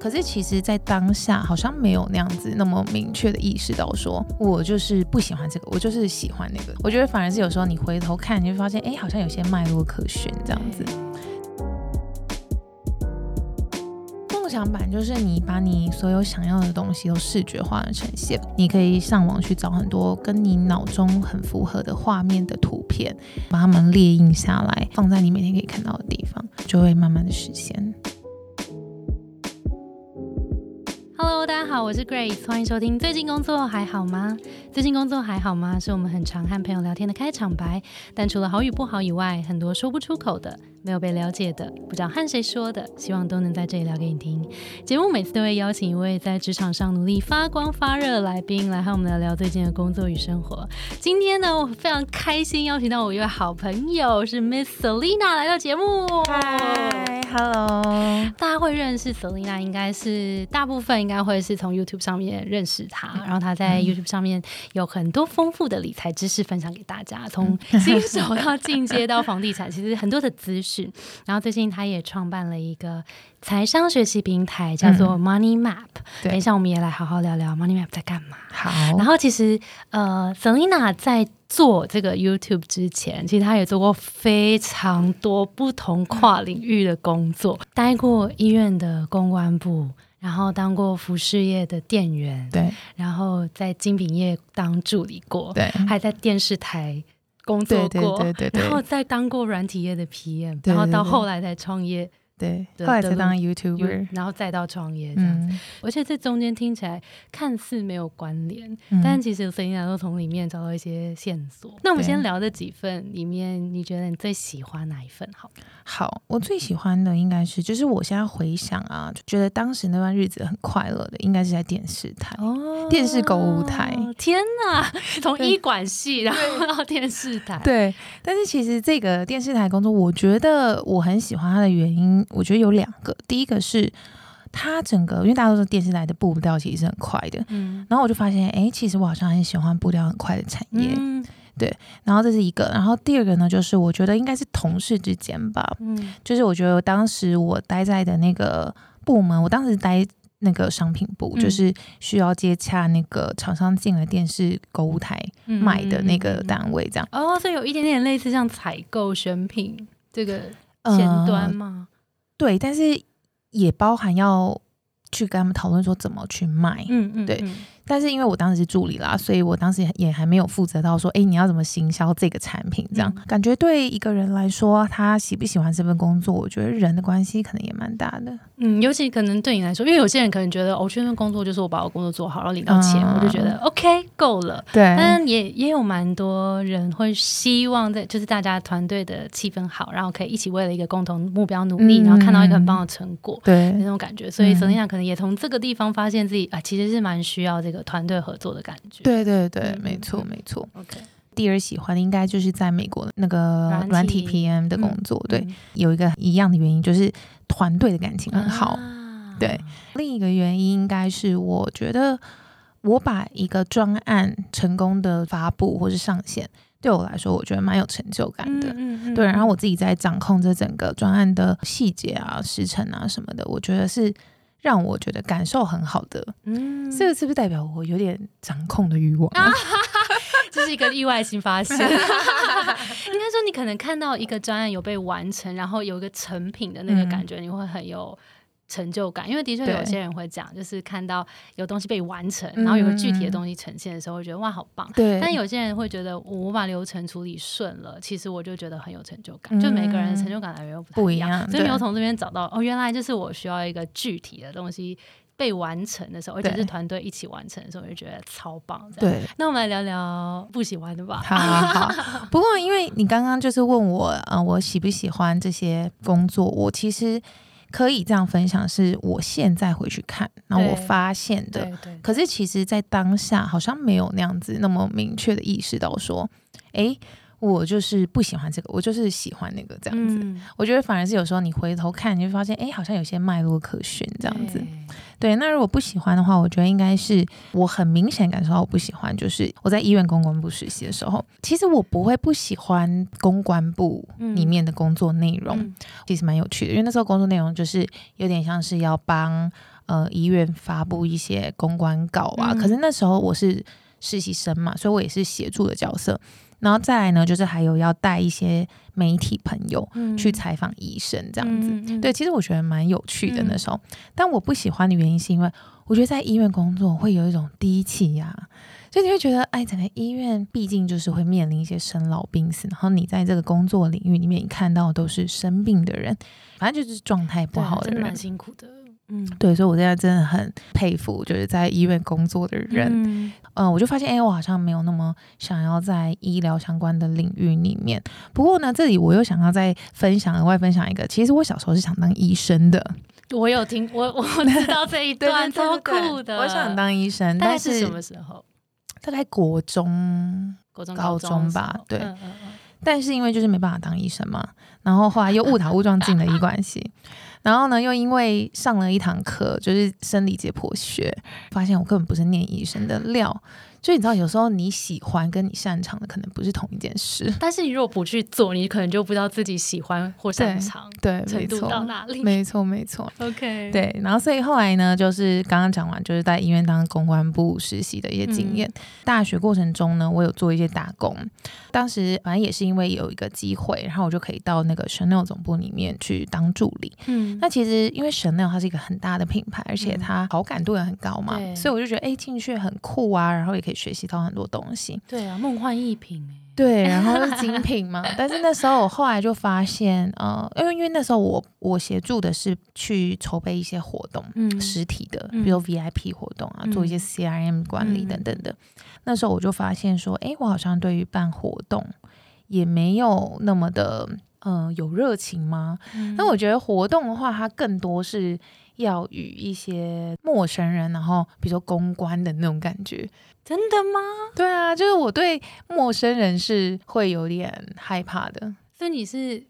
可是其实，在当下好像没有那样子那么明确的意识到，说我就是不喜欢这个，我就是喜欢那个。我觉得反而是有时候你回头看，你会发现，哎，好像有些脉络可循这样子。梦想版就是你把你所有想要的东西都视觉化的呈现，你可以上网去找很多跟你脑中很符合的画面的图片，把它们列印下来，放在你每天可以看到的地方，就会慢慢的实现。Hello，大家好，我是 Grace，欢迎收听。最近工作还好吗？最近工作还好吗？是我们很常和朋友聊天的开场白。但除了好与不好以外，很多说不出口的。没有被了解的，不知道和谁说的，希望都能在这里聊给你听。节目每次都会邀请一位在职场上努力发光发热的来宾来和我们聊聊最近的工作与生活。今天呢，我非常开心邀请到我一位好朋友，是 Miss Selina 来到节目。嗨，Hello，大家会认识 Selina，应该是大部分应该会是从 YouTube 上面认识她，然后她在 YouTube 上面有很多丰富的理财知识分享给大家，从新手到进阶到房地产，其实很多的资。是，然后最近他也创办了一个财商学习平台，叫做 Money Map。等一下，我们也来好好聊聊 Money Map 在干嘛。好，然后其实呃，Selina 在做这个 YouTube 之前，其实他也做过非常多不同跨领域的工作，待过医院的公关部，然后当过服饰业的店员，对，然后在精品业当助理过，对，还在电视台。工作过，然后再当过软体业的 PM，然后到后来才创业。对，后来才当 YouTuber，然后再到创业这样子。而且这中间听起来看似没有关联，但其实声音都从里面找到一些线索。那我们先聊这几份里面，你觉得你最喜欢哪一份？好，好，我最喜欢的应该是，就是我现在回想啊，就觉得当时那段日子很快乐的，应该是在电视台，哦，电视购物台。天哪，从医管系然后到电视台，对。但是其实这个电视台工作，我觉得我很喜欢它的原因。我觉得有两个，第一个是它整个，因为大家都说电视台的步调其实是很快的，嗯，然后我就发现，哎，其实我好像很喜欢步调很快的产业，对，然后这是一个，然后第二个呢，就是我觉得应该是同事之间吧，嗯，就是我觉得当时我待在的那个部门，我当时待那个商品部，就是需要接洽那个厂商进了电视购物台买的那个单位，这样，哦，所以有一点点类似像采购选品这个前端吗？对，但是也包含要去跟他们讨论说怎么去卖，嗯嗯，对。但是因为我当时是助理啦，所以我当时也还没有负责到说，哎，你要怎么行销这个产品？这样感觉对一个人来说，他喜不喜欢这份工作，我觉得人的关系可能也蛮大的。嗯，尤其可能对你来说，因为有些人可能觉得，我这份工作就是我把我工作做好，然后领到钱，我就觉得 OK 够了。对，但也也有蛮多人会希望在，就是大家团队的气氛好，然后可以一起为了一个共同目标努力，然后看到一个很棒的成果，对那种感觉。所以沈丽娜可能也从这个地方发现自己啊，其实是蛮需要这个。团队合作的感觉，对对对，没错没错。OK，第二喜欢的应该就是在美国那个软体 PM 的工作，对，有一个一样的原因就是团队的感情很好。对，另一个原因应该是我觉得我把一个专案成功的发布或是上线，对我来说我觉得蛮有成就感的。嗯嗯，对，然后我自己在掌控这整个专案的细节啊、时程啊什么的，我觉得是。让我觉得感受很好的，嗯，这个是不是代表我有点掌控的欲望？这是一个意外性发现。应该说，你可能看到一个专案有被完成，然后有一个成品的那个感觉，你会很有。成就感，因为的确有些人会讲，就是看到有东西被完成，然后有个具体的东西呈现的时候，会觉得哇，好棒。对。但有些人会觉得，我把流程处理顺了，其实我就觉得很有成就感。就每个人的成就感来源又不一样，所以没有从这边找到哦，原来就是我需要一个具体的东西被完成的时候，而且是团队一起完成的时候，我就觉得超棒。对。那我们来聊聊不喜欢的吧。好，好。不过因为你刚刚就是问我，嗯，我喜不喜欢这些工作，我其实。可以这样分享，是我现在回去看，然后我发现的。可是其实，在当下好像没有那样子那么明确的意识到说，哎。我就是不喜欢这个，我就是喜欢那个这样子。我觉得反而是有时候你回头看，你会发现，哎，好像有些脉络可循这样子。对，那如果不喜欢的话，我觉得应该是我很明显感受到我不喜欢，就是我在医院公关部实习的时候，其实我不会不喜欢公关部里面的工作内容，其实蛮有趣的，因为那时候工作内容就是有点像是要帮。呃医院发布一些公关稿啊。可是那时候我是实习生嘛，所以我也是协助的角色。然后再来呢，就是还有要带一些媒体朋友去采访医生这样子。对，其实我觉得蛮有趣的那时候。但我不喜欢的原因是因为我觉得在医院工作会有一种低气压，所以你会觉得，哎，整个医院毕竟就是会面临一些生老病死，然后你在这个工作领域里面，你看到都是生病的人，反正就是状态不好的人，蛮辛苦的。嗯，对，所以我现在真的很佩服，就是在医院工作的人。嗯，我就发现，哎，我好像没有那么想要在医疗相关的领域里面。不过呢，这里我又想要再分享额外分享一个，其实我小时候是想当医生的。我有听，我我知道这一 段超酷的。我想当医生，但是什么时候？大概国中、国中、高中吧。对，但是因为就是没办法当医生嘛，然后后来又误打误撞进了医管系。然后呢，又因为上了一堂课，就是生理解剖学，发现我根本不是念医生的料。就你知道，有时候你喜欢跟你擅长的可能不是同一件事。但是你如果不去做，你可能就不知道自己喜欢或擅长对程度到哪里。没错，没错。OK，对。然后，所以后来呢，就是刚刚讲完，就是在医院当公关部实习的一些经验。大学过程中呢，我有做一些打工。当时反正也是因为有一个机会，然后我就可以到那个 Chanel 总部里面去当助理。嗯。那其实因为 Chanel 它是一个很大的品牌，而且它好感度也很高嘛，所以我就觉得哎，进去很酷啊，然后也可以学习到很多东西。对啊，梦幻一品哎。对，然后是精品嘛。但是那时候我后来就发现，呃，因为因为那时候我我协助的是去筹备一些活动，嗯，实体的，比如 VIP 活动啊，做一些 CRM 管理等等的。那时候我就发现说，哎，我好像对于办活动也没有那么的，呃，有热情吗？那我觉得活动的话，它更多是。要与一些陌生人，然后比如说公关的那种感觉，真的吗？对啊，就是我对陌生人是会有点害怕的，所以你是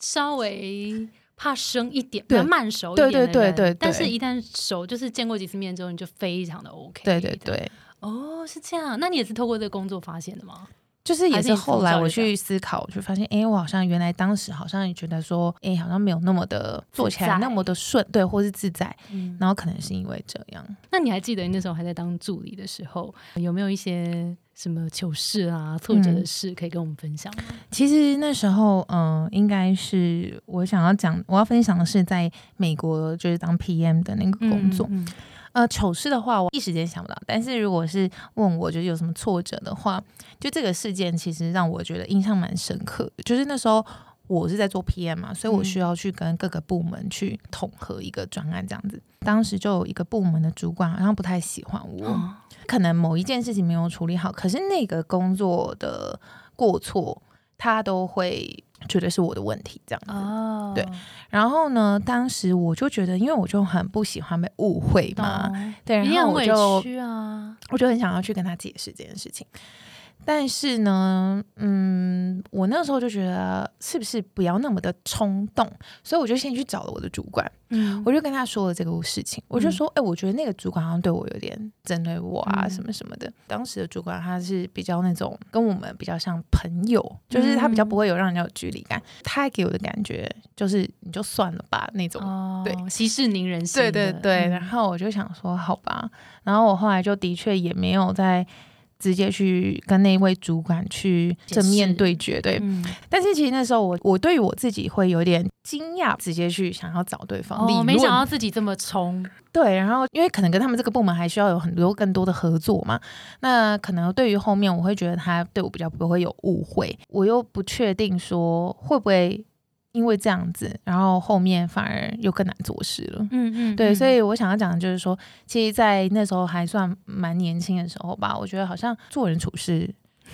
稍微怕生一点，比较慢熟一点的人。对对对对，但是一旦熟，就是见过几次面之后，你就非常的 OK。对对对，哦，是这样。那你也是透过这个工作发现的吗？就是也是后来我去思考，我就发现，哎，我好像原来当时好像也觉得说，哎，好像没有那么的做起来那么的顺，对，或是自在。嗯，然后可能是因为这样。那你还记得你那时候还在当助理的时候，有没有一些什么糗事啊、挫折的事可以跟我们分享吗？其实那时候，嗯，应该是我想要讲，我要分享的是在美国就是当 PM 的那个工作。呃，糗事的话，我一时间想不到。但是如果是问我，觉得有什么挫折的话，就这个事件其实让我觉得印象蛮深刻。就是那时候我是在做 PM 嘛，所以我需要去跟各个部门去统合一个专案这样子。当时就有一个部门的主管好像不太喜欢我，可能某一件事情没有处理好，可是那个工作的过错他都会。觉得是我的问题，这样子，对。然后呢，当时我就觉得，因为我就很不喜欢被误会嘛，对，然后我就，我就很想要去跟他解释这件事情。但是呢，嗯，我那时候就觉得是不是不要那么的冲动，所以我就先去找了我的主管，嗯，我就跟他说了这个事情，我就说，哎，我觉得那个主管好像对我有点针对我啊，什么什么的。当时的主管他是比较那种跟我们比较像朋友，就是他比较不会有让人家有距离感，他给我的感觉就是你就算了吧那种，对，息事宁人，对对对。然后我就想说，好吧，然后我后来就的确也没有在。直接去跟那位主管去正面对决，对。但是其实那时候我我对于我自己会有点惊讶，直接去想要找对方。哦，没想到自己这么冲。对，然后因为可能跟他们这个部门还需要有很多更多的合作嘛，那可能对于后面我会觉得他对我比较不会有误会，我又不确定说会不会。因为这样子，然后后面反而又更难做事了。嗯嗯，对，所以我想要讲的就是说，其实，在那时候还算蛮年轻的时候吧，我觉得好像做人处事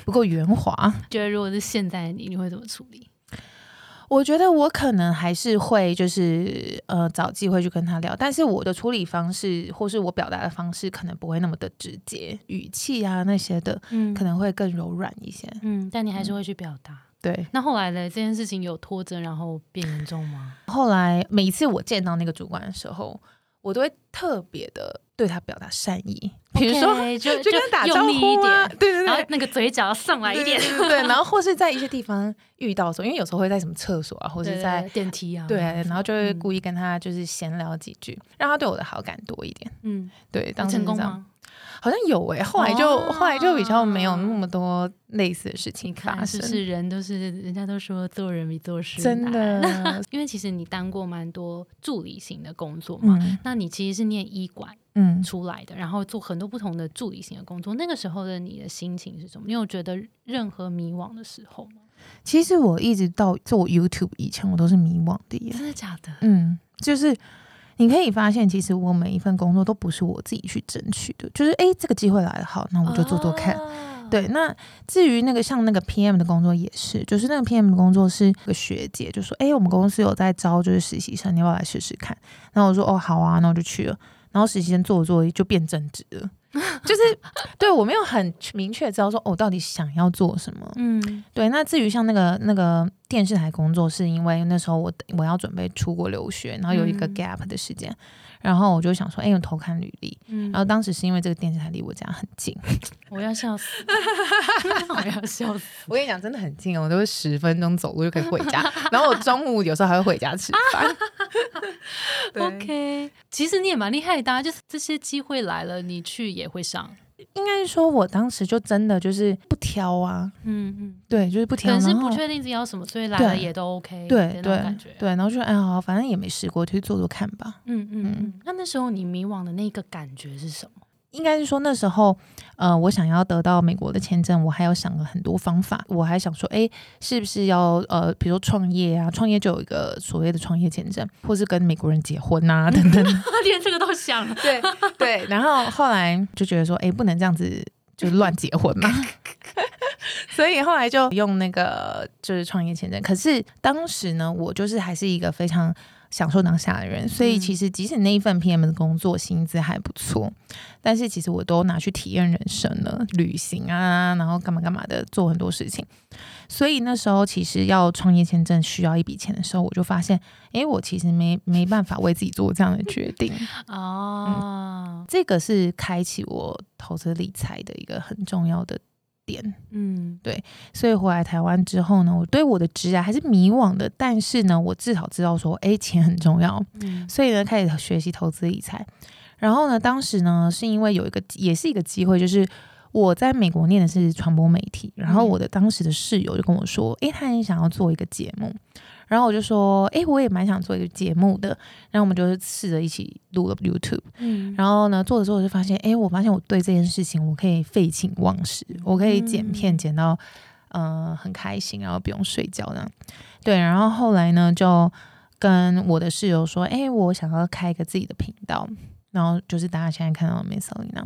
不够圆滑。觉得如果是现在的你，你会怎么处理？我觉得我可能还是会，就是呃，找机会去跟他聊，但是我的处理方式或是我表达的方式，可能不会那么的直接，语气啊那些的，嗯，可能会更柔软一些。嗯，但你还是会去表达。对，那后来呢？这件事情有拖着，然后变严重吗？后来每一次我见到那个主管的时候，我都会特别的对他表达善意，比如说就就跟他打招呼啊，对对对，然后那个嘴角要上来一点，对，然后或是在一些地方遇到的时候，因为有时候会在什么厕所啊，或者在电梯啊，对，然后就会故意跟他就是闲聊几句，让他对我的好感多一点。嗯，对，当成功吗？好像有诶，后来就后来就比较没有那么多类似的事情发生。是人都是，人家都说做人比做事真的。因为其实你当过蛮多助理型的工作嘛，那你其实是念医馆嗯出来的，然后做很多不同的助理型的工作。那个时候的你的心情是什么？你有觉得任何迷惘的时候吗？其实我一直到做 YouTube 以前，我都是迷惘的耶。真的假的？嗯，就是。你可以发现，其实我每一份工作都不是我自己去争取的，就是哎，这个机会来了，好，那我就做做看。对，那至于那个像那个 PM 的工作也是，就是那个 PM 的工作是个学姐就说，哎，我们公司有在招，就是实习生，你要不要来试试看？然后我说，哦，好啊，那我就去了。然后实习生做着做着就变正职了。就是对我没有很明确知道说，我到底想要做什么。嗯，对。那至于像那个那个电视台工作，是因为那时候我我要准备出国留学，然后有一个 gap 的时间。然后我就想说，哎，我偷看履历。然后当时是因为这个电视台离我家很近，我要笑死，我要笑死。我跟你讲，真的很近哦，我都是十分钟走路就可以回家。然后我中午有时候还会回家吃饭。OK，其实你也蛮厉害的，就是这些机会来了，你去也会上。应该说，我当时就真的就是不挑啊，嗯嗯，对，就是不挑，可是不确定自己要什么，所以来了也都 OK，对对对，然后就哎好，反正也没试过，去做做看吧。嗯嗯嗯。那那时候你迷惘的那个感觉是什么？应该是说那时候，呃，我想要得到美国的签证，我还要想了很多方法。我还想说，哎，是不是要呃，比如说创业啊，创业就有一个所谓的创业签证，或是跟美国人结婚啊等等，连这个都想。对对，然后后来就觉得说，哎，不能这样子就乱结婚嘛，所以后来就用那个就是创业签证。可是当时呢，我就是还是一个非常。享受当下的人，所以其实即使那一份 PM 的工作薪资还不错，但是其实我都拿去体验人生了，旅行啊，然后干嘛干嘛的，做很多事情。所以那时候其实要创业签证需要一笔钱的时候，我就发现，哎，我其实没没办法为自己做这样的决定 哦。这个是开启我投资理财的一个很重要的。点，嗯，对，所以回来台湾之后呢，我对我的职业还是迷惘的，但是呢，我至少知道说，哎，钱很重要，嗯，所以呢，开始学习投资理财。然后呢，当时呢，是因为有一个，也是一个机会，就是我在美国念的是传播媒体，然后我的当时的室友就跟我说，哎，他很想要做一个节目。然后我就说，哎，我也蛮想做一个节目的。然后我们就试着一起录了 YouTube。嗯。然后呢，做着做着就发现，哎，我发现我对这件事情我可以废寝忘食，我可以剪片剪到，嗯，很开心，然后不用睡觉这样。对。然后后来呢，就跟我的室友说，哎，我想要开一个自己的频道。然后就是大家现在看到的 Miss Lina，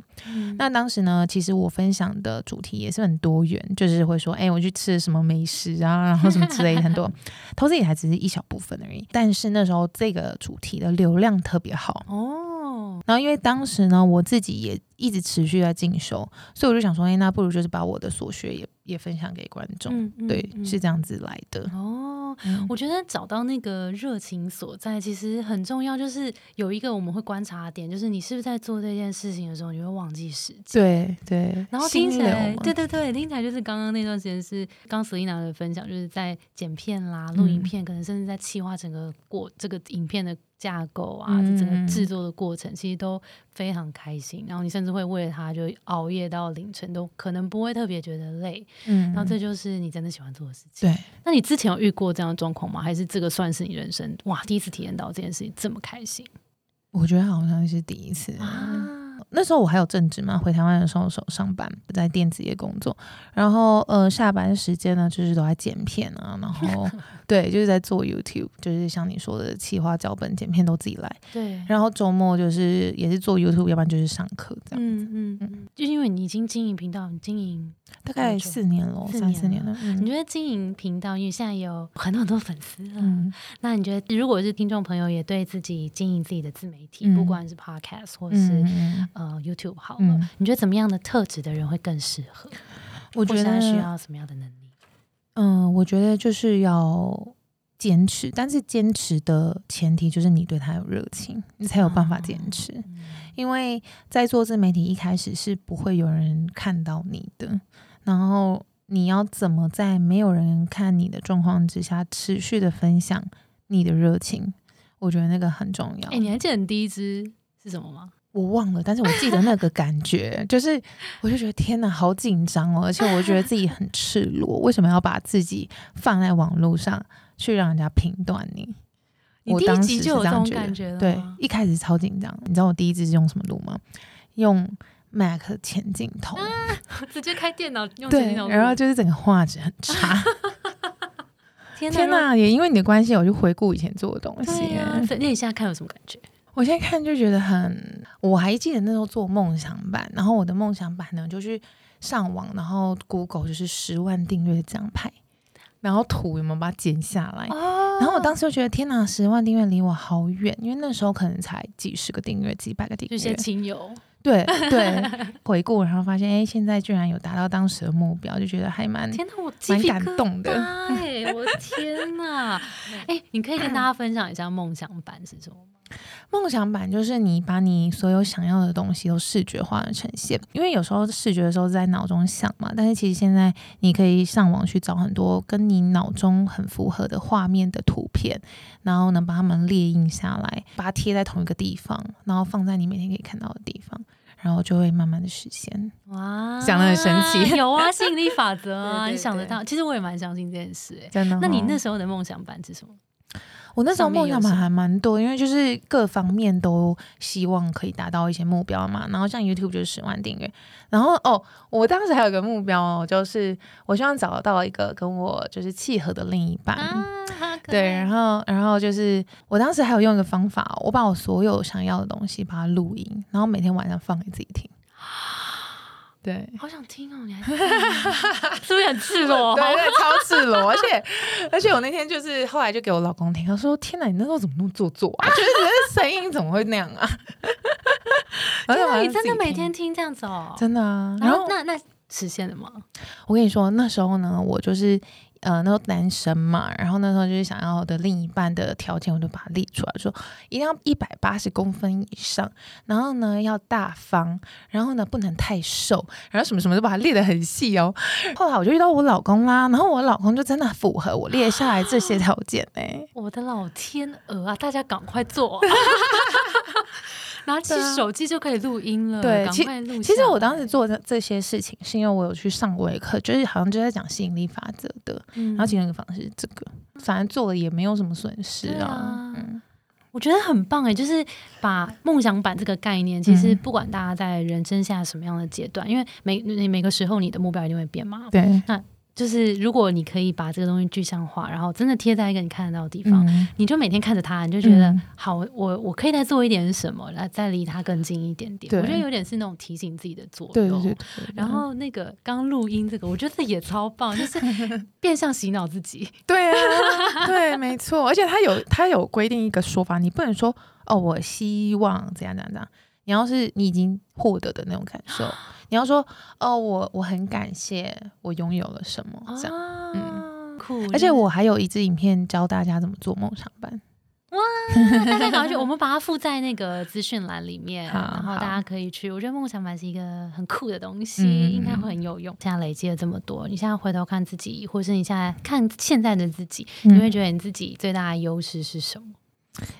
那当时呢，其实我分享的主题也是很多元，就是会说，哎，我去吃什么美食啊，然后什么之类的，很多 投资理财只是一小部分而已。但是那时候这个主题的流量特别好哦。然后因为当时呢，我自己也一直持续在进修，所以我就想说，哎，那不如就是把我的所学也也分享给观众，对，是这样子来的哦。我觉得找到那个热情所在其实很重要，就是有一个我们会观察点，就是你是不是在做这件事情的时候，你会忘记时间。对对，然后听起来，对对对，听起来就是刚刚那段时间是刚 Selina 的分享，就是在剪片啦、录影片，可能甚至在企划整个过这个影片的。架构啊，整个制作的过程其实都非常开心，然后你甚至会为了他就熬夜到凌晨，都可能不会特别觉得累。嗯，然后这就是你真的喜欢做的事情。对，那你之前有遇过这样的状况吗？还是这个算是你人生哇第一次体验到这件事情这么开心？我觉得好像是第一次啊。那时候我还有正职嘛，回台湾的时候手上班，在电子业工作，然后呃下班时间呢，就是都在剪片啊，然后 对，就是在做 YouTube，就是像你说的企划脚本、剪片都自己来，对，然后周末就是也是做 YouTube，要不然就是上课这样子，嗯嗯，就是因为你已经经营频道，你经营。大概四年了，三四年了。你觉得经营频道，因为现在有很多很多粉丝了，那你觉得如果是听众朋友也对自己经营自己的自媒体，不管是 Podcast 或是呃 YouTube 好了，你觉得怎么样的特质的人会更适合？我觉得需要什么样的能力？嗯，我觉得就是要坚持，但是坚持的前提就是你对他有热情，你才有办法坚持。因为在做自媒体一开始是不会有人看到你的，然后你要怎么在没有人看你的状况之下持续的分享你的热情？我觉得那个很重要。哎，你还记得你第一支是什么吗？我忘了，但是我记得那个感觉，就是我就觉得天哪，好紧张哦，而且我觉得自己很赤裸，为什么要把自己放在网络上去让人家评断你？我当时就有这种感觉，对，一开始超紧张。你知道我第一次是用什么录吗？用 Mac 前镜头，直接开电脑用前镜头，然后就是整个画质很差。天哪！也因为你的关系，我就回顾以前做的东西。那你现在看有什么感觉？我现在看就觉得很，我还记得那时候做梦想版，然后我的梦想版呢，就去上网，然后 Google 就是十万订阅这样拍，然后图有没有把它剪下来？然后我当时就觉得天哪，十万订阅离我好远，因为那时候可能才几十个订阅，几百个订阅，这些亲友。对对，回顾然后发现，哎，现在居然有达到当时的目标，就觉得还蛮天哪，我蛮感动的。哎，我的天哪！哎，你可以跟大家分享一下梦想版是什么吗？梦想版就是你把你所有想要的东西都视觉化的呈现，因为有时候视觉的时候在脑中想嘛，但是其实现在你可以上网去找很多跟你脑中很符合的画面的图片，然后呢把它们列印下来，把它贴在同一个地方，然后放在你每天可以看到的地方，然后就会慢慢的实现。哇，想的很神奇，有啊，吸引力法则啊，你想得到。其实我也蛮相信这件事，哎，真的。那你那时候的梦想版是什么？我那时候梦想嘛还蛮多，因为就是各方面都希望可以达到一些目标嘛。然后像 YouTube 就是十万订阅，然后哦，我当时还有个目标哦，就是我希望找到一个跟我就是契合的另一半。对，然后然后就是我当时还有用一个方法，我把我所有想要的东西把它录音，然后每天晚上放给自己听。对，好想听哦！你还 是不是很赤裸？对对，超赤裸，而且而且我那天就是后来就给我老公听，他说：“天哪，你那时候怎么那么做作啊？就是你的声音怎么会那样啊？”而且你真的每天听这样子哦？真的啊？然后那那实现了吗？我跟你说，那时候呢，我就是。呃，那时候男生嘛，然后那时候就是想要的另一半的条件，我就把它列出来，说一定要一百八十公分以上，然后呢要大方，然后呢不能太瘦，然后什么什么都把它列得很细哦。后来我就遇到我老公啦，然后我老公就真的符合我列下来这些条件哎，我的老天鹅啊，大家赶快做。拿起手机就可以录音了。对，其其实我当时做的这些事情，是因为我有去上过一课，就是好像就在讲吸引力法则的。然后其中一个方式是这个，反正做了也没有什么损失啊。嗯，我觉得很棒哎，就是把梦想版这个概念，其实不管大家在人生下什么样的阶段，因为每每个时候你的目标一定会变嘛。对，那。就是如果你可以把这个东西具象化，然后真的贴在一个你看得到的地方，你就每天看着它，你就觉得好，我我可以再做一点什么，来再离它更近一点点。我觉得有点是那种提醒自己的作用。对对对。然后那个刚录音这个，我觉得也超棒，就是变相洗脑自己。对啊，对，没错。而且他有他有规定一个说法，你不能说哦，我希望怎样怎样怎样。你要是你已经获得的那种感受。你要说哦，我我很感谢我拥有了什么这样，嗯，酷。而且我还有一支影片教大家怎么做梦想班，哇！大家赶快去，我们把它附在那个资讯栏里面，然后大家可以去。我觉得梦想班是一个很酷的东西，应该会很有用。现在累积了这么多，你现在回头看自己，或是你现在看现在的自己，你会觉得你自己最大的优势是什么？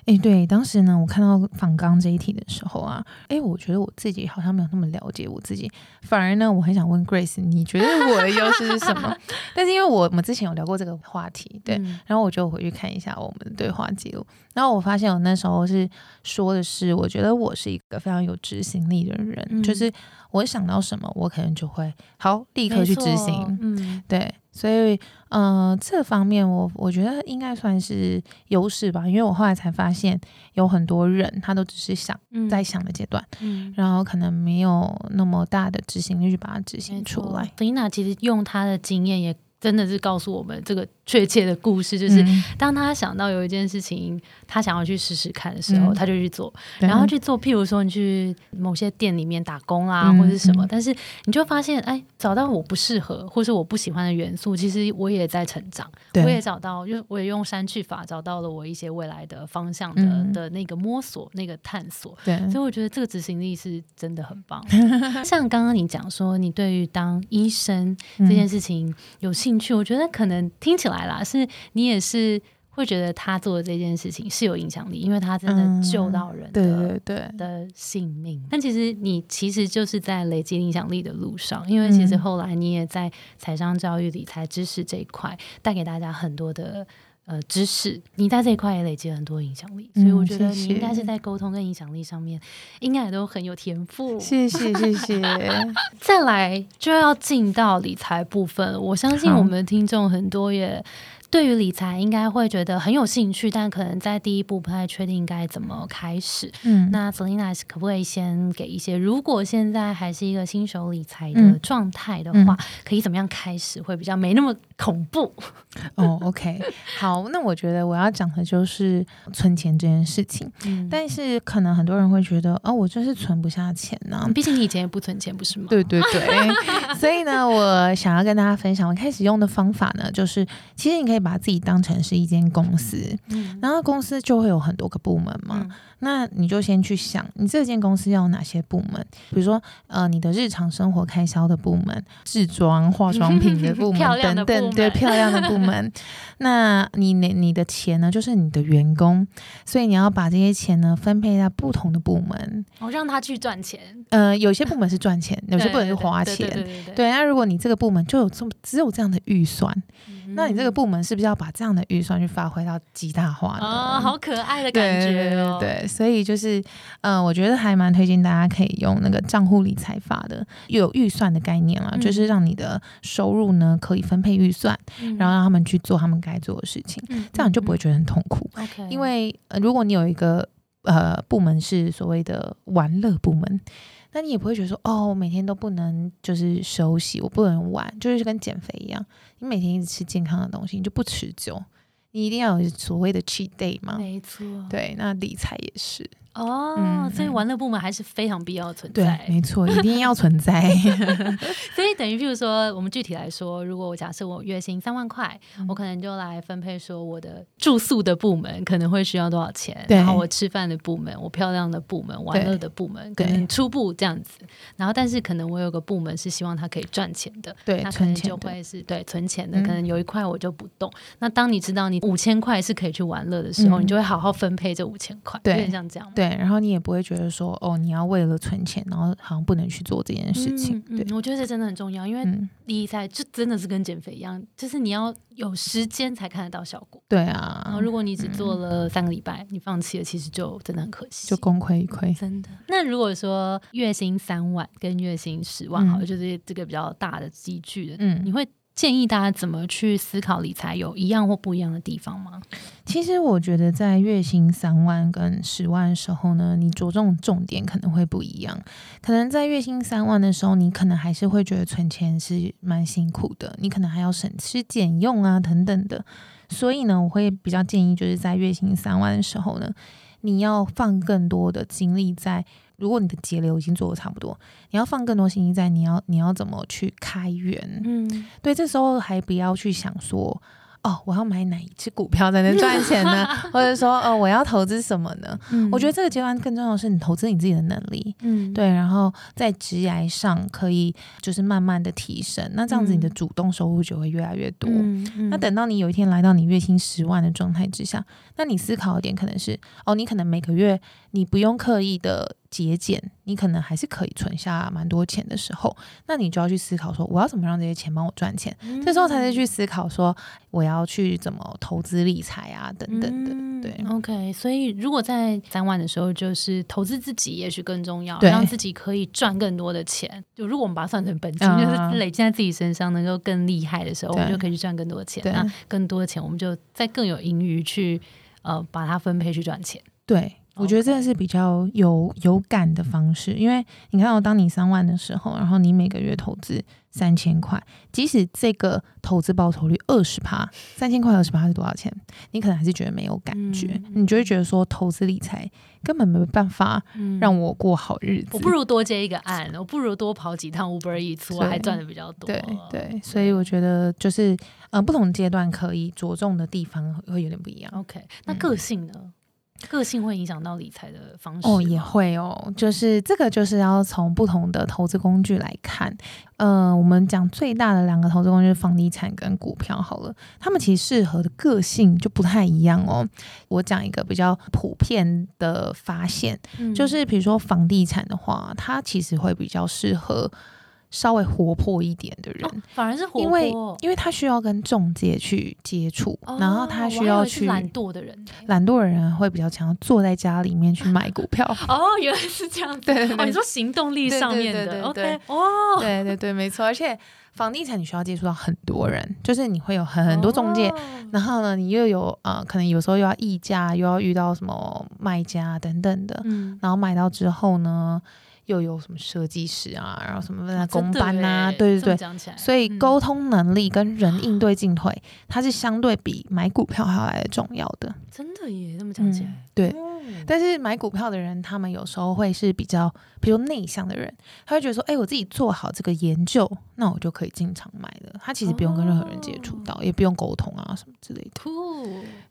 哎，对，当时呢，我看到仿钢这一题的时候啊，哎，我觉得我自己好像没有那么了解我自己，反而呢，我很想问 Grace，你觉得我的优势是什么？但是因为我们之前有聊过这个话题，对，然后我就回去看一下我们的对话记录，然后我发现我那时候是说的是，我觉得我是一个非常有执行力的人，就是我想到什么，我可能就会好立刻去执行，嗯，对。所以，呃，这方面我我觉得应该算是优势吧，因为我后来才发现，有很多人他都只是想在想的阶段，嗯，然后可能没有那么大的执行力去把它执行出来。菲娜其实用她的经验也真的是告诉我们，这个确切的故事，就是当他想到有一件事情，他想要去试试看的时候，他就去做，然后去做。譬如说，你去某些店里面打工啦，或者是什么，但是你就发现，哎，找到我不适合或是我不喜欢的元素，其实我也在成长，我也找到，就我也用删去法找到了我一些未来的方向的的那个摸索、那个探索。对，所以我觉得这个执行力是真的很棒。像刚刚你讲说，你对于当医生这件事情有兴趣，我觉得可能听起来。来啦，是你也是会觉得他做的这件事情是有影响力，因为他真的救到人的对对对的性命。但其实你其实就是在累积影响力的路上，因为其实后来你也在财商教育、理财知识这一块带给大家很多的呃知识，你在这一块也累积了很多影响力，所以我觉得你应该是在沟通跟影响力上面应该也都很有天赋。谢谢谢谢。再来就要进到理财部分，我相信我们的听众很多也。对于理财应该会觉得很有兴趣，但可能在第一步不太确定该怎么开始。嗯，那 Selina 可不可以先给一些，如果现在还是一个新手理财的状态的话，可以怎么样开始会比较没那么恐怖？哦，OK，好，那我觉得我要讲的就是存钱这件事情。嗯，但是可能很多人会觉得，哦，我就是存不下钱呢。毕竟你以前也不存钱，不是吗？对对对。所以呢，我想要跟大家分享，我开始用的方法呢，就是其实你可以。把自己当成是一间公司，嗯然后公司就会有很多个部门嘛。那你就先去想，你这间公司要哪些部门？比如说，呃，你的日常生活开销的部门、制装化妆品的部门 等等，对，漂亮的部门。那你你你的钱呢，就是你的员工，所以你要把这些钱呢分配在不同的部门，哦，让他去赚钱。呃，有些部门是赚钱，有些部门是花钱。对，那如果你这个部门就有这么只有这样的预算，那你这个部门是不是要把这样的预算去发挥到极大化呢？哦，好可爱的感觉哦。对。所以就是，嗯，我觉得还蛮推荐大家可以用那个账户理财法的，又有预算的概念了，就是让你的收入呢可以分配预算，然后让他们去做他们该做的事情，这样你就不会觉得很痛苦。因为如果你有一个呃部门是所谓的玩乐部门，那你也不会觉得说，哦，我每天都不能就是休息，我不能玩，就是跟减肥一样，你每天一直吃健康的东西，你就不持久。你一定要有所谓的 cheat day 吗？没错，对，那理财也是。哦，所以玩乐部门还是非常必要存在。对，没错，一定要存在。所以等于，譬如说，我们具体来说，如果我假设我月薪三万块，我可能就来分配说，我的住宿的部门可能会需要多少钱，然后我吃饭的部门，我漂亮的部门，玩乐的部门，可能初步这样子。然后，但是可能我有个部门是希望它可以赚钱的，对，那可能就会是对存钱的，可能有一块我就不动。那当你知道你五千块是可以去玩乐的时候，你就会好好分配这五千块，有点像这样。对，然后你也不会觉得说，哦，你要为了存钱，然后好像不能去做这件事情。对，我觉得这真的很重要，因为理财就真的是跟减肥一样，就是你要有时间才看得到效果。对啊，然后如果你只做了三个礼拜，你放弃了，其实就真的很可惜，就功亏一篑。真的。那如果说月薪三万跟月薪十万，好，就是这个比较大的积聚的，嗯，你会。建议大家怎么去思考理财，有一样或不一样的地方吗？其实我觉得在月薪三万跟十万的时候呢，你着重重点可能会不一样。可能在月薪三万的时候，你可能还是会觉得存钱是蛮辛苦的，你可能还要省吃俭用啊等等的。所以呢，我会比较建议就是在月薪三万的时候呢，你要放更多的精力在。如果你的节流已经做的差不多，你要放更多心意在你要你要怎么去开源，嗯，对，这时候还不要去想说。哦，我要买哪一只股票才能赚钱呢？或者说，呃，我要投资什么呢？嗯，我觉得这个阶段更重要的是你投资你自己的能力，嗯，对，然后在职涯上可以就是慢慢的提升，那这样子你的主动收入就会越来越多。嗯那等到你有一天来到你月薪十万的状态之下，那你思考的点可能是，哦，你可能每个月你不用刻意的节俭，你可能还是可以存下蛮多钱的时候，那你就要去思考说，我要怎么让这些钱帮我赚钱？这时候才是去思考说，我要。去怎么投资理财啊，等等的，对，OK。所以如果在三万的时候，就是投资自己，也许更重要，让自己可以赚更多的钱。就如果我们把它算成本金，就是累积在自己身上，能够更厉害的时候，我们就可以去赚更多的钱。那更多的钱，我们就再更有盈余去呃把它分配去赚钱。对。我觉得这是比较有有感的方式，因为你看到当你三万的时候，然后你每个月投资三千块，即使这个投资报酬率二十趴，三千块二十趴是多少钱？你可能还是觉得没有感觉，你就会觉得说投资理财根本没办法让我过好日子。我不如多接一个案，我不如多跑几趟 Uber Eats，我还赚的比较多。对对，所以我觉得就是呃，不同阶段可以着重的地方会有点不一样。OK，那个性呢？个性会影响到理财的方式哦，也会哦，就是这个就是要从不同的投资工具来看。呃，我们讲最大的两个投资工具是，房地产跟股票好了，他们其实适合的个性就不太一样哦。我讲一个比较普遍的发现，就是比如说房地产的话，它其实会比较适合。稍微活泼一点的人，反而是活泼，因为因为他需要跟中介去接触，然后他需要去懒惰的人，懒惰的人会比较强，坐在家里面去买股票。哦，原来是这样，对哦，你说行动力上面的，OK，哦，对对对，没错。而且房地产你需要接触到很多人，就是你会有很很多中介，然后呢，你又有呃，可能有时候又要议价，又要遇到什么卖家等等的，嗯，然后买到之后呢？又有什么设计师啊，然后什么工班啊，对对对，所以沟通能力跟人应对进退，它是相对比买股票还要来的重要的。真的耶，这么讲起来，对。但是买股票的人，他们有时候会是比较，比如内向的人，他会觉得说，哎，我自己做好这个研究，那我就可以进场买了。他其实不用跟任何人接触到，也不用沟通啊什么之类的。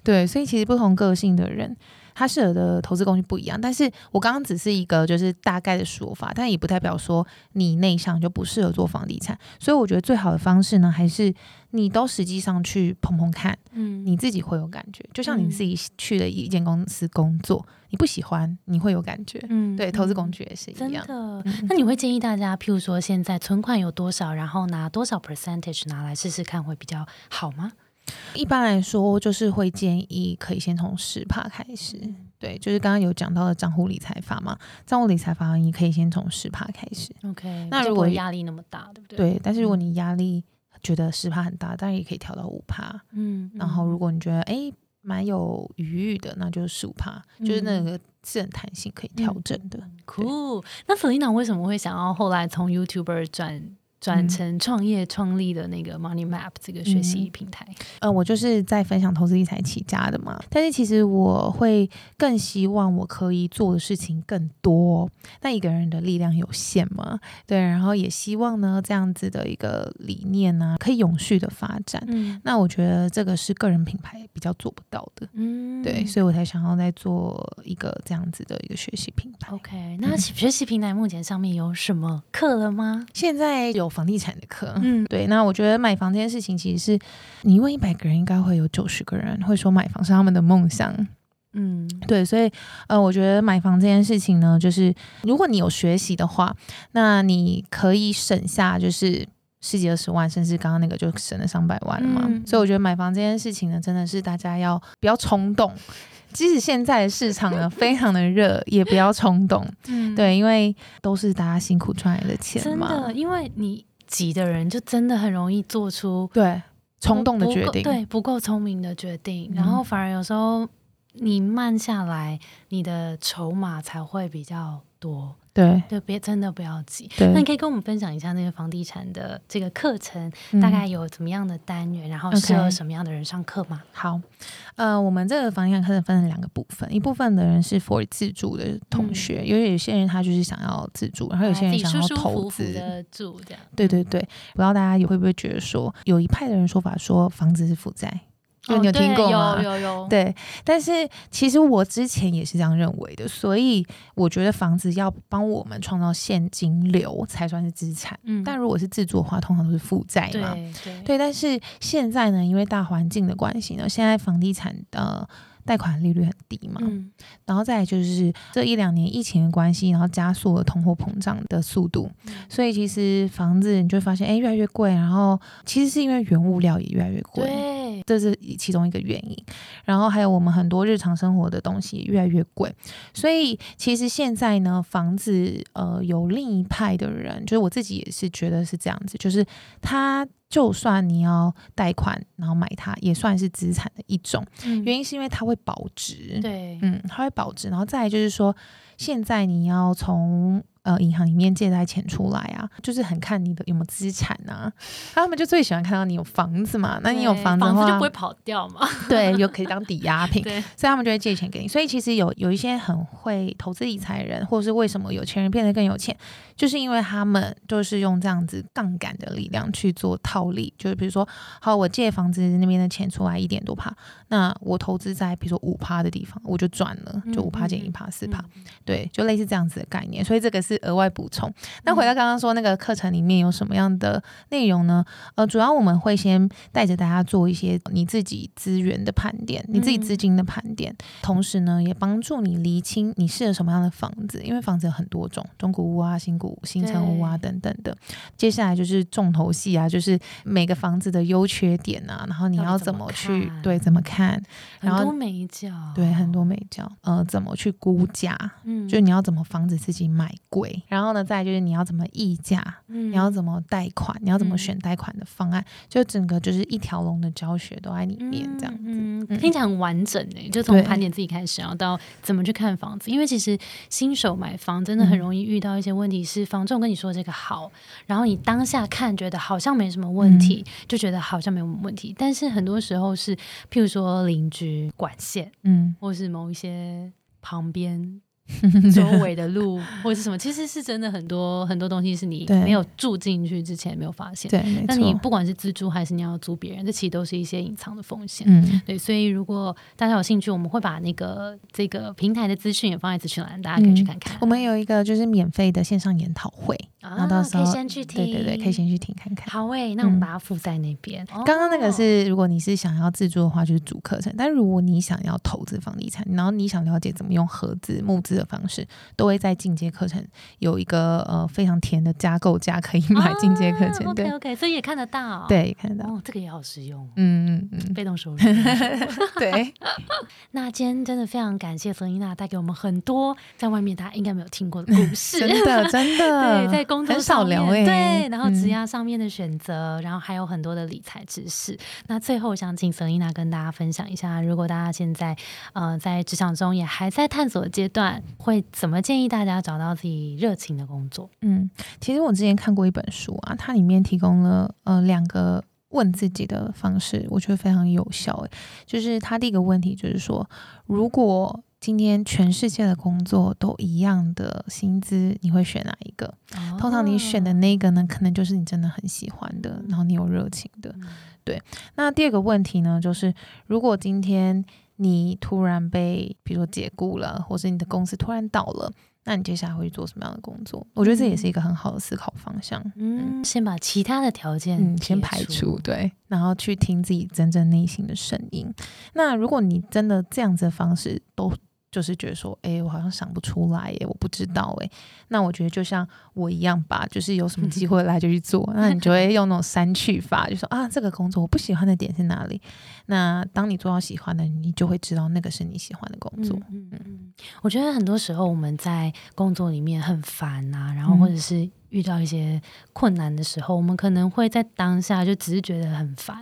对，所以其实不同个性的人。它适合的投资工具不一样，但是我刚刚只是一个就是大概的说法，但也不代表说你内向就不适合做房地产。所以我觉得最好的方式呢，还是你都实际上去碰碰看，嗯，你自己会有感觉。就像你自己去了一间公司工作，你不喜欢，你会有感觉，嗯，对，投资工具也是一样。的，那你会建议大家，譬如说现在存款有多少，然后拿多少 percentage 拿来试试看，会比较好吗？一般来说，就是会建议可以先从十帕开始。对，就是刚刚有讲到的账户理财法嘛，账户理财法你可以先从十帕开始。OK，那如果压力那么大，对不对？对，但是如果你压力觉得十帕很大，当然也可以调到五帕。嗯，然后如果你觉得哎蛮有余裕的，那就是十五帕，就是那个是很弹性可以调整的。Cool，那 Selina 为什么会想要后来从 YouTuber 转？转成创业创立的那个 Money Map 这个学习平台，呃，我就是在分享投资理财起家的嘛。但是其实我会更希望我可以做的事情更多，那一个人的力量有限嘛，对。然后也希望呢，这样子的一个理念呢，可以永续的发展。嗯，那我觉得这个是个人品牌比较做不到的。嗯，对，所以我才想要再做一个这样子的一个学习平台。OK，那学习平台目前上面有什么课了吗？现在有。房地产的课，嗯，对，那我觉得买房这件事情，其实是你问一百个人，应该会有九十个人会说买房是他们的梦想，嗯，对，所以呃，我觉得买房这件事情呢，就是如果你有学习的话，那你可以省下就是十几二十万，甚至刚刚那个就省了上百万了嘛。所以我觉得买房这件事情呢，真的是大家要不要冲动。即使现在的市场呢非常的热，也不要冲动。嗯，对，因为都是大家辛苦赚来的钱嘛。真的，因为你急的人就真的很容易做出对冲动的决定，对不够聪明的决定，然后反而有时候你慢下来，你的筹码才会比较多。对，就别真的不要急。那你可以跟我们分享一下那个房地产的这个课程，大概有怎么样的单元，然后适合什么样的人上课吗？好，呃，我们这个房地产课程分成两个部分，一部分的人是 for 自住的同学，因为有些人他就是想要自住，然后有些人想要投资的住这样。对对对，不知道大家也会不会觉得说，有一派的人说法说房子是负债。就你有听过吗？有有有。对，但是其实我之前也是这样认为的，所以我觉得房子要帮我们创造现金流才算是资产。嗯，但如果是自住的话，通常都是负债嘛。对对。对，但是现在呢，因为大环境的关系呢，现在房地产的。贷款利率很低嘛，然后再就是这一两年疫情的关系，然后加速了通货膨胀的速度，所以其实房子你就会发现，哎，越来越贵。然后其实是因为原物料也越来越贵，对，这是其中一个原因。然后还有我们很多日常生活的东西也越来越贵，所以其实现在呢，房子呃有另一派的人，就是我自己也是觉得是这样子，就是他就算你要贷款，然后买它，也算是资产的一种。原因是因为它会保值，对，嗯，它会保值。然后再来就是说，现在你要从呃，银行里面借贷钱出来啊，就是很看你的有没有资产呐。他们就最喜欢看到你有房子嘛，那你有房子的话就不会跑掉嘛。对，又可以当抵押品，所以他们就会借钱给你。所以其实有有一些很会投资理财人，或者是为什么有钱人变得更有钱，就是因为他们就是用这样子杠杆的力量去做套利。就是比如说，好，我借房子那边的钱出来一点多趴，那我投资在比如说五趴的地方，我就赚了，就五趴减一趴四趴，对，就类似这样子的概念。所以这个是。额外补充。那回到刚刚说那个课程里面有什么样的内容呢？呃，主要我们会先带着大家做一些你自己资源的盘点，你自己资金的盘点，同时呢，也帮助你厘清你适合什么样的房子，因为房子有很多种，中古屋啊、新古新城屋啊等等的。接下来就是重头戏啊，就是每个房子的优缺点啊，然后你要怎么去对怎么看，然后美角对很多美角，呃，怎么去估价，嗯，就你要怎么防止自己买贵。然后呢，再就是你要怎么议价，你要怎么贷款，你要怎么选贷款的方案，就整个就是一条龙的教学都在里面，这样子。听起来很完整诶。就从盘点自己开始，然后到怎么去看房子，因为其实新手买房真的很容易遇到一些问题，是房仲跟你说这个好，然后你当下看觉得好像没什么问题，就觉得好像没有问题，但是很多时候是譬如说邻居管线，嗯，或是某一些旁边。周围的路或者是什么，其实是真的很多很多东西是你没有住进去之前没有发现。对，那你不管是自住还是你要租别人，这其实都是一些隐藏的风险。嗯，对。所以如果大家有兴趣，我们会把那个这个平台的资讯也放在资讯栏，大家可以去看看。我们有一个就是免费的线上研讨会，然后到时候可以先去听，对对对，可以先去听看看。好诶，那我们把它附在那边。刚刚那个是如果你是想要自助的话，就是主课程；但如果你想要投资房地产，然后你想了解怎么用合资募资的方式。都会在进阶课程有一个呃非常甜的加购价可以买进阶课程，OK OK，所以也看得到，对，看得到，哦，这个也好实用，嗯嗯嗯，被动收入，对。那今天真的非常感谢冯伊娜带给我们很多在外面大家应该没有听过的故事，真的真的，对，在工作很少聊哎，对，然后职业上面的选择，然后还有很多的理财知识。那最后想请冯伊娜跟大家分享一下，如果大家现在呃在职场中也还在探索阶段，会怎么？建议大家找到自己热情的工作。嗯，其实我之前看过一本书啊，它里面提供了呃两个问自己的方式，我觉得非常有效。诶，就是他第一个问题就是说，如果今天全世界的工作都一样的薪资，你会选哪一个？通常你选的那个呢，可能就是你真的很喜欢的，然后你有热情的。对。那第二个问题呢，就是如果今天你突然被，比如说解雇了，或是你的公司突然倒了，那你接下来会做什么样的工作？我觉得这也是一个很好的思考方向。嗯，先把其他的条件先排除，对，然后去听自己真正内心的声音。那如果你真的这样子的方式都。就是觉得说，哎，我好像想不出来耶，我不知道哎。那我觉得就像我一样吧，就是有什么机 会来就去做。那你就会用那种删去法，就说啊，这个工作我不喜欢的点是哪里？那当你做到喜欢的，你就会知道那个是你喜欢的工作。嗯嗯，我觉得很多时候我们在工作里面很烦啊，然后或者是遇到一些困难的时候，我们可能会在当下就只是觉得很烦，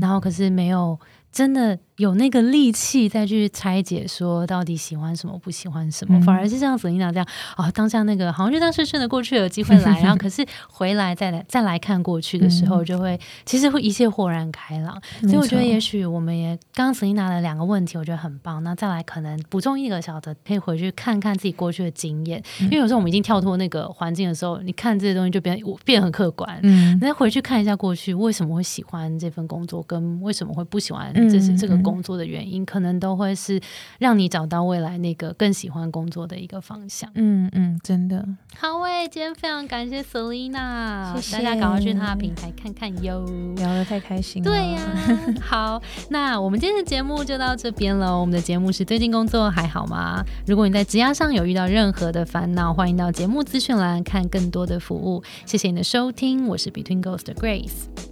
然后可是没有真的。有那个力气再去拆解，说到底喜欢什么，不喜欢什么，反而是像沈丽娜这样啊，当下那个好像就当顺顺的过去，有机会来，然后可是回来再来 再来看过去的时候，就会其实会一切豁然开朗。所以我觉得，也许我们也刚刚沈丽娜的两个问题，我觉得很棒。那再来可能补充一个小的，可以回去看看自己过去的经验，因为有时候我们已经跳脱那个环境的时候，你看这些东西就变变很客观。嗯，再回去看一下过去为什么会喜欢这份工作，跟为什么会不喜欢这是这个工。工作的原因可能都会是让你找到未来那个更喜欢工作的一个方向。嗯嗯，真的好诶，今天非常感谢 Selina，大家赶快去她的平台看看哟。聊得太开心了，对呀。好，那我们今天的节目就到这边了。我们的节目是最近工作还好吗？如果你在职涯上有遇到任何的烦恼，欢迎到节目资讯栏看更多的服务。谢谢你的收听，我是 Between Ghost Grace。